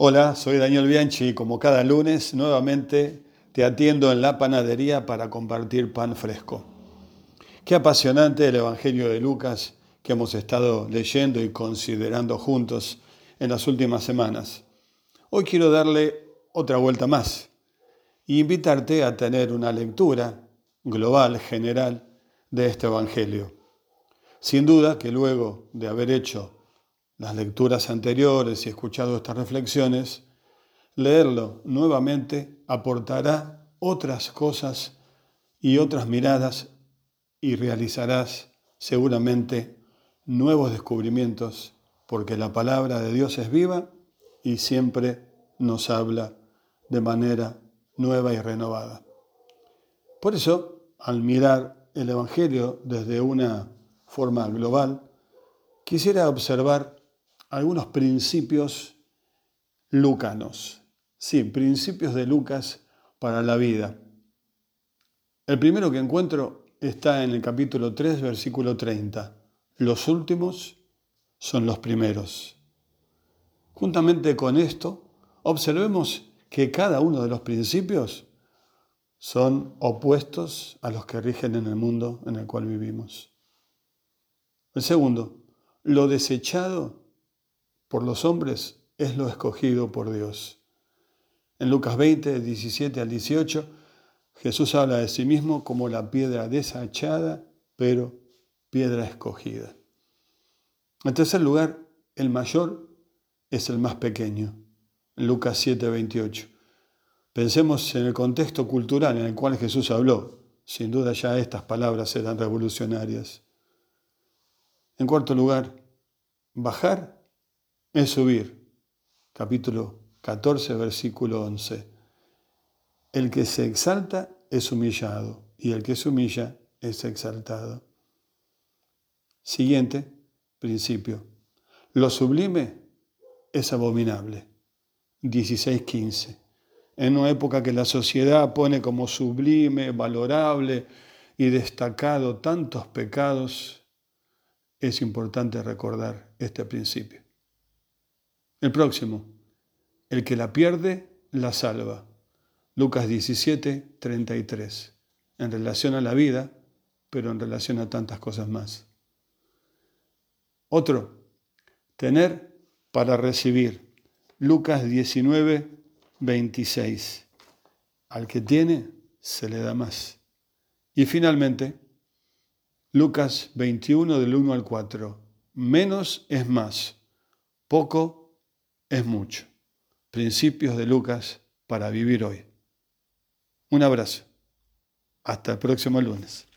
Hola, soy Daniel Bianchi y como cada lunes nuevamente te atiendo en la panadería para compartir pan fresco. Qué apasionante el Evangelio de Lucas que hemos estado leyendo y considerando juntos en las últimas semanas. Hoy quiero darle otra vuelta más e invitarte a tener una lectura global, general, de este Evangelio. Sin duda que luego de haber hecho las lecturas anteriores y escuchado estas reflexiones, leerlo nuevamente aportará otras cosas y otras miradas y realizarás seguramente nuevos descubrimientos porque la palabra de Dios es viva y siempre nos habla de manera nueva y renovada. Por eso, al mirar el Evangelio desde una forma global, quisiera observar algunos principios lucanos. Sí, principios de Lucas para la vida. El primero que encuentro está en el capítulo 3, versículo 30. Los últimos son los primeros. Juntamente con esto, observemos que cada uno de los principios son opuestos a los que rigen en el mundo en el cual vivimos. El segundo, lo desechado por los hombres es lo escogido por Dios. En Lucas 20, 17 al 18, Jesús habla de sí mismo como la piedra desechada, pero piedra escogida. En tercer lugar, el mayor es el más pequeño. Lucas 7, 28. Pensemos en el contexto cultural en el cual Jesús habló. Sin duda ya estas palabras eran revolucionarias. En cuarto lugar, bajar es subir. Capítulo 14, versículo 11. El que se exalta es humillado y el que se humilla es exaltado. Siguiente principio. Lo sublime es abominable. 16.15. En una época que la sociedad pone como sublime, valorable y destacado tantos pecados, es importante recordar este principio. El próximo, el que la pierde, la salva. Lucas 17, 33. En relación a la vida, pero en relación a tantas cosas más. Otro, tener para recibir. Lucas 19, 26. Al que tiene, se le da más. Y finalmente, Lucas 21 del 1 al 4. Menos es más. Poco es mucho. Principios de Lucas para vivir hoy. Un abrazo. Hasta el próximo lunes.